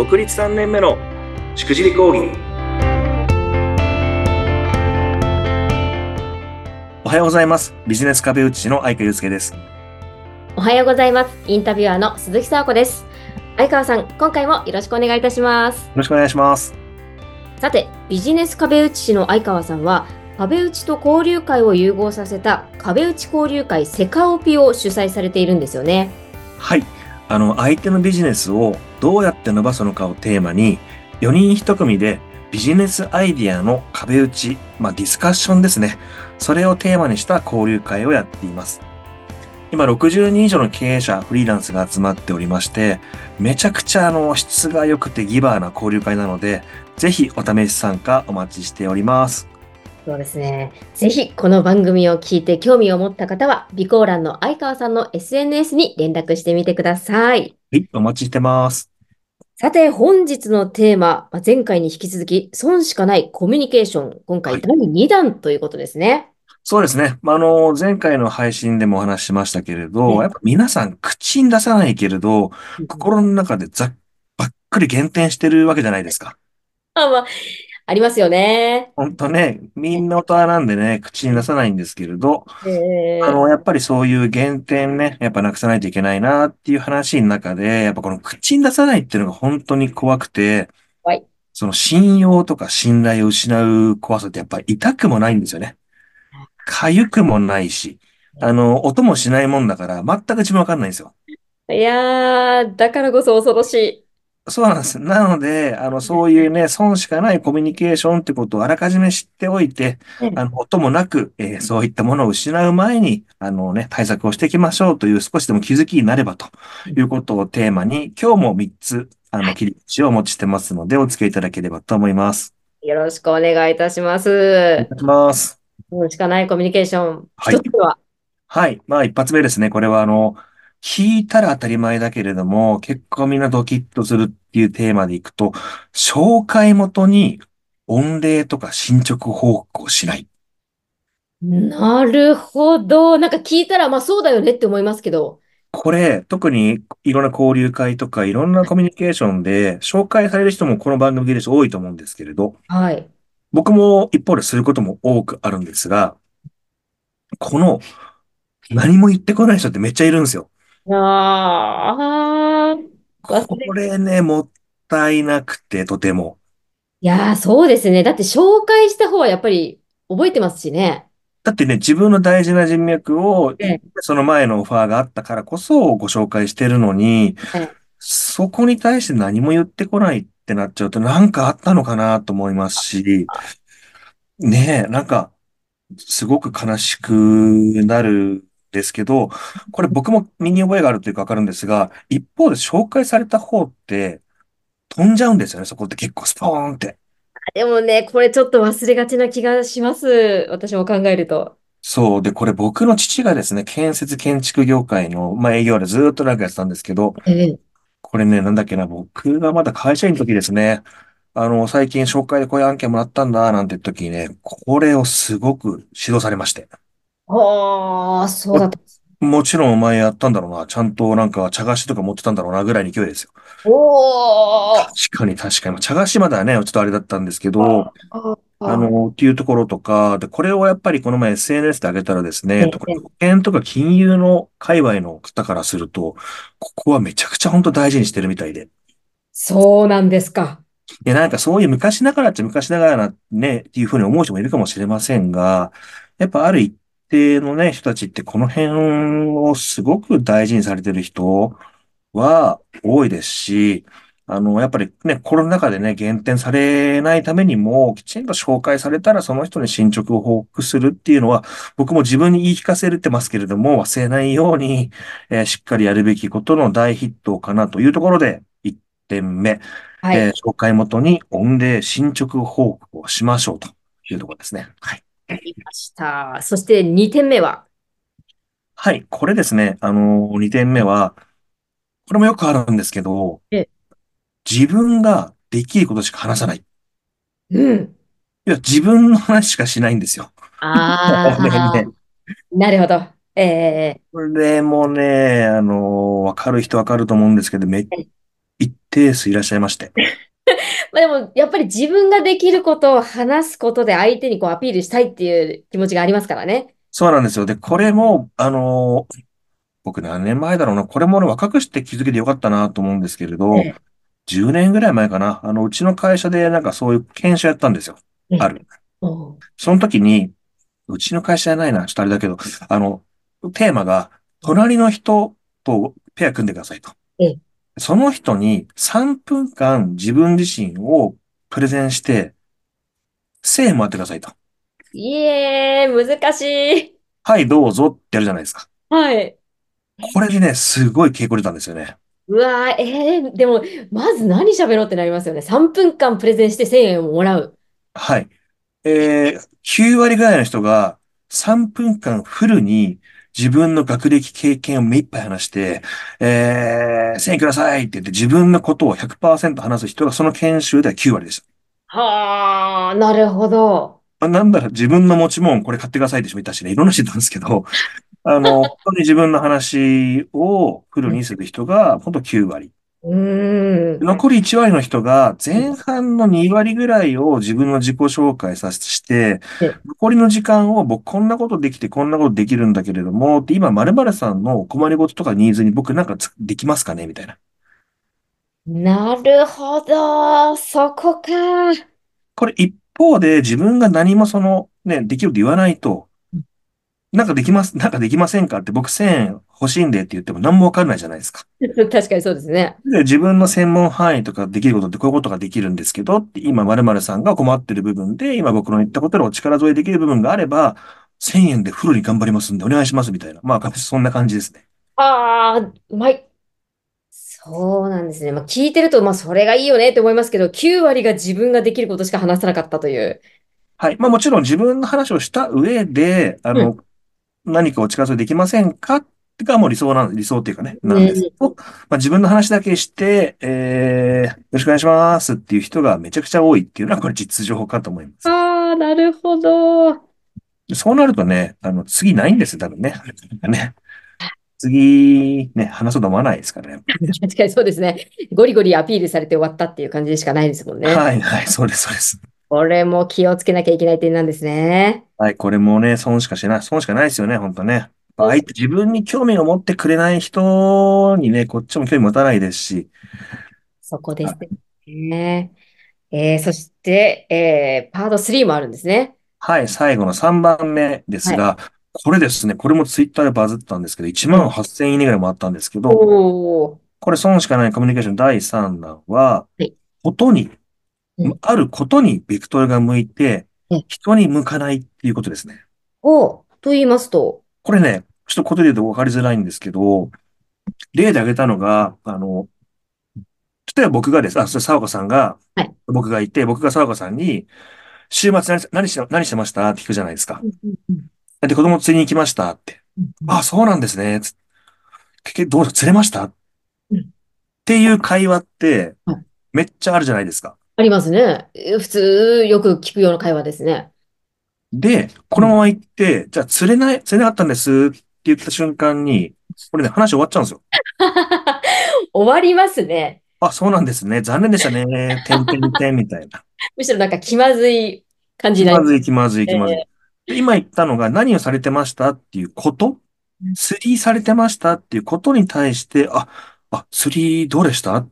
独立3年目のしくじり講義おはようございますビジネス壁打ちの相川祐介ですよおはようございます。インタビュアーの鈴木沙子です。相川さん、今回もよろしくお願いいたします。ろしくお願いしますさて、ビジネス壁打ち師の相川さんは、壁打ちと交流会を融合させた壁打ち交流会セカオピを主催されているんですよね。はいあの相手のビジネスをどうやって伸ばすのかをテーマに4人1組でビジネスアイディアの壁打ち、まあ、ディスカッションですね。それをテーマにした交流会をやっています。今60人以上の経営者、フリーランスが集まっておりまして、めちゃくちゃあの質が良くてギバーな交流会なので、ぜひお試し参加お待ちしております。そうですね。ぜひ、この番組を聞いて興味を持った方は、備考欄の相川さんの SNS に連絡してみてください。はい、お待ちしてます。さて、本日のテーマ、まあ前回に引き続き、損しかないコミュニケーション。今はい回第2弾ということですね。そうですね。まあ、あの、前回の配信でもお話ししましたけれど、ねやっぱ皆さん口に出さないけれど、心の中でざっ、ばっくり減点してるわけじゃないですか。あ、まあ、ありますよね。ほんとね、みんな大人なんでね、口に出さないんですけれど、えあの、やっぱりそういう減点ね、やっぱなくさないといけないなっていう話の中で、やっぱこの口に出さないっていうのが本当に怖くてはい、その信用とか信頼を失う怖さってやっぱり痛くもないんですよね。痒くもないし、あの、音もしないもんだから、全く自分わかんないんですよ。いやー、だからこそ恐ろしい。そうなんです。なので、あの、そういうね、損しかないコミュニケーションってことをあらかじめ知っておいて、うんあの、音もなく、えーそういったものを失う前に、あのね、対策をしていきましょうという少しでも気づきになればということをテーマに、今日も3つ、あの、切り口をお持ちしてますので、お付き合いいただければと思います。よろしくお願いいたしまおす願い。します。しかないコミュニケーション。はい一つ目は、はい。まあ、一発目ですね。これは、あの、聞いたら当たり前だけれども、結構みんなドキッとするっていうテーマでいくと、紹介元に御礼とか進捗報告をしない。なるほど。なんか聞いたら、まあそうだよねって思いますけど。これ、特にいろんな交流会とかいろんなコミュニケーションで紹介される人もこの番組で多いと思うんですけれど、はい。僕も一方ですることも多くあるんですが、この何も言ってこない人ってめっちゃいるんですよ。あー、忘れこれね、もったいなくて、とても。いやー、そうですね。だって紹介した方はやっぱり覚えてますしね。だってね、自分の大事な人脈をええ、その前のオファーがあったからこそご紹介してるのにええ、そこに対して何も言ってこないってなっちゃうと、なんかあったのかなと思いますし、ねえ、なんか、すごく悲しくなるんですけど、これ僕も身に覚えがあるというかわかるんですが、一方で紹介された方って飛んじゃうんですよね、そこって結構スポーンって。でもね、これちょっと忘れがちな気がします。私も考えると。そう。で、これ僕の父がですね、建設建築業界の、まあ営業でずーっと長くやってたんですけど、ええ。これね、なんだっけな、僕がまだ会社員の時ですね。あの、最近紹介でこういう案件もらったんだ、なんて時にね、これをすごく指導されまして。ああ、そうだった。もちろんお前やったんだろうな。ちゃんとなんか茶菓子とか持ってたんだろうな、ぐらいの勢いですよ。おー。確かに確かに。まあ茶菓子まだね、ちょっとあれだったんですけど、ああの、っていうところとか、で、これをやっぱりこの前 SNS で上げたらですね、ええ特に保険とか金融の界隈の方からすると、ここはめちゃくちゃ本当大事にしてるみたいで。そうなんですか。いや、なんかそういう昔ながらっちゃ昔ながらなね、っていうふうに思う人もいるかもしれませんが、やっぱある一定のね、人たちってこの辺をすごく大事にされてる人は多いですし、あの、やっぱりね、コロナ禍でね、減点されないためにも、きちんと紹介されたらその人に進捗を報告するっていうのは、僕も自分に言い聞かせてますけれども、忘れないように、えーしっかりやるべきことの大筆頭かなというところで、1点目。はい。えー紹介元に御礼進捗報告をしましょうというところですね。はい。した。そして2点目は、はい。これですね。あのー、2点目は、これもよくあるんですけどええ、自分ができることしか話さない。いうん。や、自分の話しかしないんですよ。ああ、ね。なるほど。ええこれもね、あのー、わかる人わかると思うんですけど、めっ一定数いらっしゃいまして。まあでも、やっぱり自分ができることを話すことで相手にこうアピールしたいっていう気持ちがありますからね。そうなんですよ。で、これも、あのー僕何年前だろうな。これもね、若くして気づけてよかったなと思うんですけれど、ええ、10年ぐらい前かな。あの、うちの会社でなんかそういう研修やったんですよ。ええ、ある。その時に、うちの会社じゃないな。ちょっとあれだけど、あの、テーマが、隣の人とペア組んでくださいと。ええ、その人に3分間自分自身をプレゼンして、1000円もらってくださいと。いえー、難しい。はい、どうぞってやるじゃないですか。はい。これでね、すごい稽古出たんですよね。うわー、えー、でも、まず何喋ろうってなりますよね。3分間プレゼンして1000円をもらう。はい。えー、9割ぐらいの人が3分間フルに自分の学歴経験を目いっぱい話して、えー、1000円くださいって言って自分のことを100%話す人がその研修では9割でした。はあ、なるほど。あなんだら自分の持ち物これ買ってくださいって人もいたしね、いろんな人いたんですけど、あの、本当に自分の話をフルにする人が本当9割。うーん。残り1割の人が前半の2割ぐらいを自分の自己紹介させて、え残りの時間を僕こんなことできてこんなことできるんだけれども、って今〇〇さんのお困りごととかニーズに僕なんかつできますかね？みたいな。なるほど。そこか。これ一方で自分が何もそのね、できると言わないと、なんかできます、なんかできませんかって僕1000円欲しいんでって言っても何もわかんないじゃないですか。確かにそうですね。で、自分の専門範囲とかできることってこういうことができるんですけど、って今〇〇さんが困ってる部分で、今僕の言ったことでお力添えできる部分があれば、1000円でフルに頑張りますんでお願いしますみたいな。まあ、そんな感じですね。ああ、うまい。そうなんですね。まあ、聞いてると、まあ、それがいいよねって思いますけど、9割が自分ができることしか話さなかったという。はい。まあもちろん自分の話をした上で、あうん。の、何かお力添えできませんか？ってかもう理想なん、理想っていうかね、なんですけねど、まあ自分の話だけして、えー、よろしくお願いしますっていう人がめちゃくちゃ多いっていうのはこれ実情かと思います。ああ、なるほど。確そうなるとね、あの、次ないんですよ、多分ね。ね。次、ね、話そうと思わないですからね。かにそうですね。ゴリゴリアピールされて終わったっていう感じでしかないですもんね。はい、はい、そうです、そうです。これも気をつけなきゃいけない点なんですね。はい、これもね、損しかしない、損しかないですよね、本当ね。相手、自分に興味を持ってくれない人にね、こっちも興味持たないですし、そこですね。えー、そして、えー、パート3もあるんですね。はい、最後の3番目ですはい。が、これですね、これもツイッターでバズったんですけど、1万え8000いいねぐらいもあったんですけど。これ損しかないコミュニケーション第3弾は、はい。ことに、うん。あることにベクトルが向いて、え、人に向かないっていうことですね。おー。と言いますと、これね、ちょっとことで言うと分かりづらいんですけど、例で挙げたのが、あの、例えば僕がです、あ、それ沢子さんが、はい。僕がいて、僕が沢子さんに、週末何し、何して、何してました？って聞くじゃないですか。で、子供釣りに行きました？って。あ、そうなんですね。つ結局どう釣れました？っうんていう会話って、はいめっちゃあるじゃないですか。ありますね。え普通、よく聞くような会話ですね。で、こうんのまま行って、じゃあ釣れない、釣れなかったんですって言った瞬間に、これね、話終わっちゃうんですよ。終わりますね。あ、そうなんですね。残念でしたね。てんてんてんみたいな。むしろなんか気まずい感じになります気まずい、気まずい、気まずい。今言ったのが何をされてましたっていうこと？釣りされてましたっていうことに対して、あ、あ、釣りどうでした？っ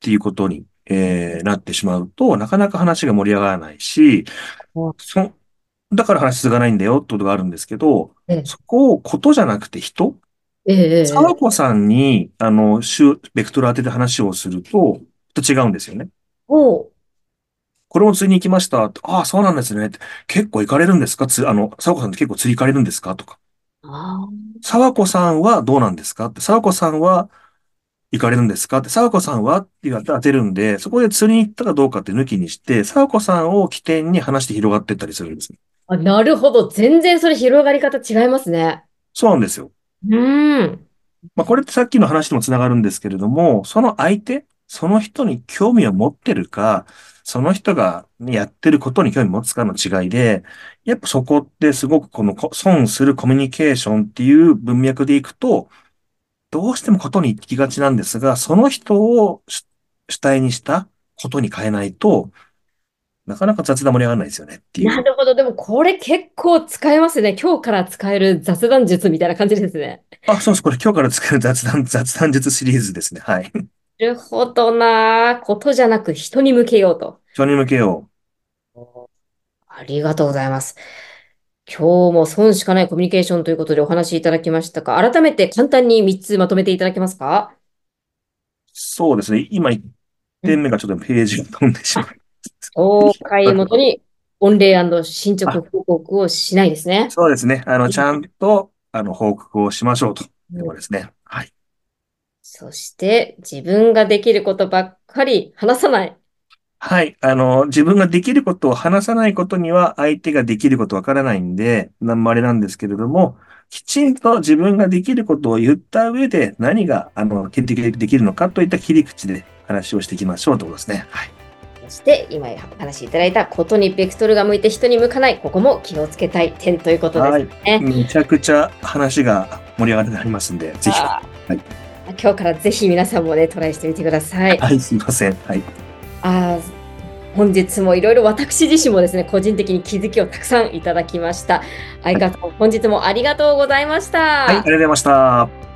ていうことに、えーなってしまうと、なかなか話が盛り上がらないし、うんそ、だから話続かないんだよってことがあるんですけど、えそこをことじゃなくて人え、ええ、ええ。沢子さんに、あの、週、ベクトル当てて話をすると、と違うんですよね。おう。これも釣りに行きました。ああ、そうなんですね。結構行かれるんですか？つ、あの、沢子さんって結構釣り行かれるんですか？とか。あ沢子さんはどうなんですか？って。沢子さんは行かれるんですか？って。沢子さんはって言われて当てるんで、そこで釣りに行ったかどうかって抜きにして、沢子さんを起点に話して広がっていったりするんですね。あ、なるほど。全然それ広がり方違いますね。そうなんですよ。うーん。まあ、これってさっきの話ともつながるんですけれども、その相手、その人に興味を持ってるか、その人がやってることに興味を持つかの違いで、やっぱそこってすごくこのこ損するコミュニケーションっていう文脈でいくと、どうしてもことに行きがちなんですが、その人を主主体にしたことに変えないと、なかなか雑談盛り上がらないですよねっていう。なるほど。でもこれ結構使えますね。今日から使える雑談術みたいな感じですね。あ、そうです。これ今日から作る雑談、雑談術シリーズですね。はい。なるほどな。ことじゃなく人に向けようと。人に向けよありがとうございます。今日も損しかないコミュニケーションということでお話しいただきましたが、改めて簡単に3つまとめていただけますか？う。そうですね。今1点目がちょっとページが飛んでしまい総会元に御礼進捗報告をしないですね。そうですね。あの、ちゃんと、あの、報告をしましょうということですね。はい。そして自分ができることばっかり話さない。はい。あの、自分ができることを話さないことには相手ができることわからないんで、なんもあれなんですけれども、きちんと自分ができることを言った上で何が、あの、決定できるのかといった切り口で話をしていきましょうということですね。はい。そして今お話しいただいたことにベクトルが向いて人に向かない。ここも気をつけたい点ということですね。めちゃくちゃ話が盛り上がりになりますんで、ぜひ。はい今日からぜひ皆さんもね、トライしてみてください。はい、すいません。はい。あ本日もいろいろ私自身もですね、個人的に気づきをたくさんいただきました。相川さん、本日もありがとうございました。はい、ありがとうございました。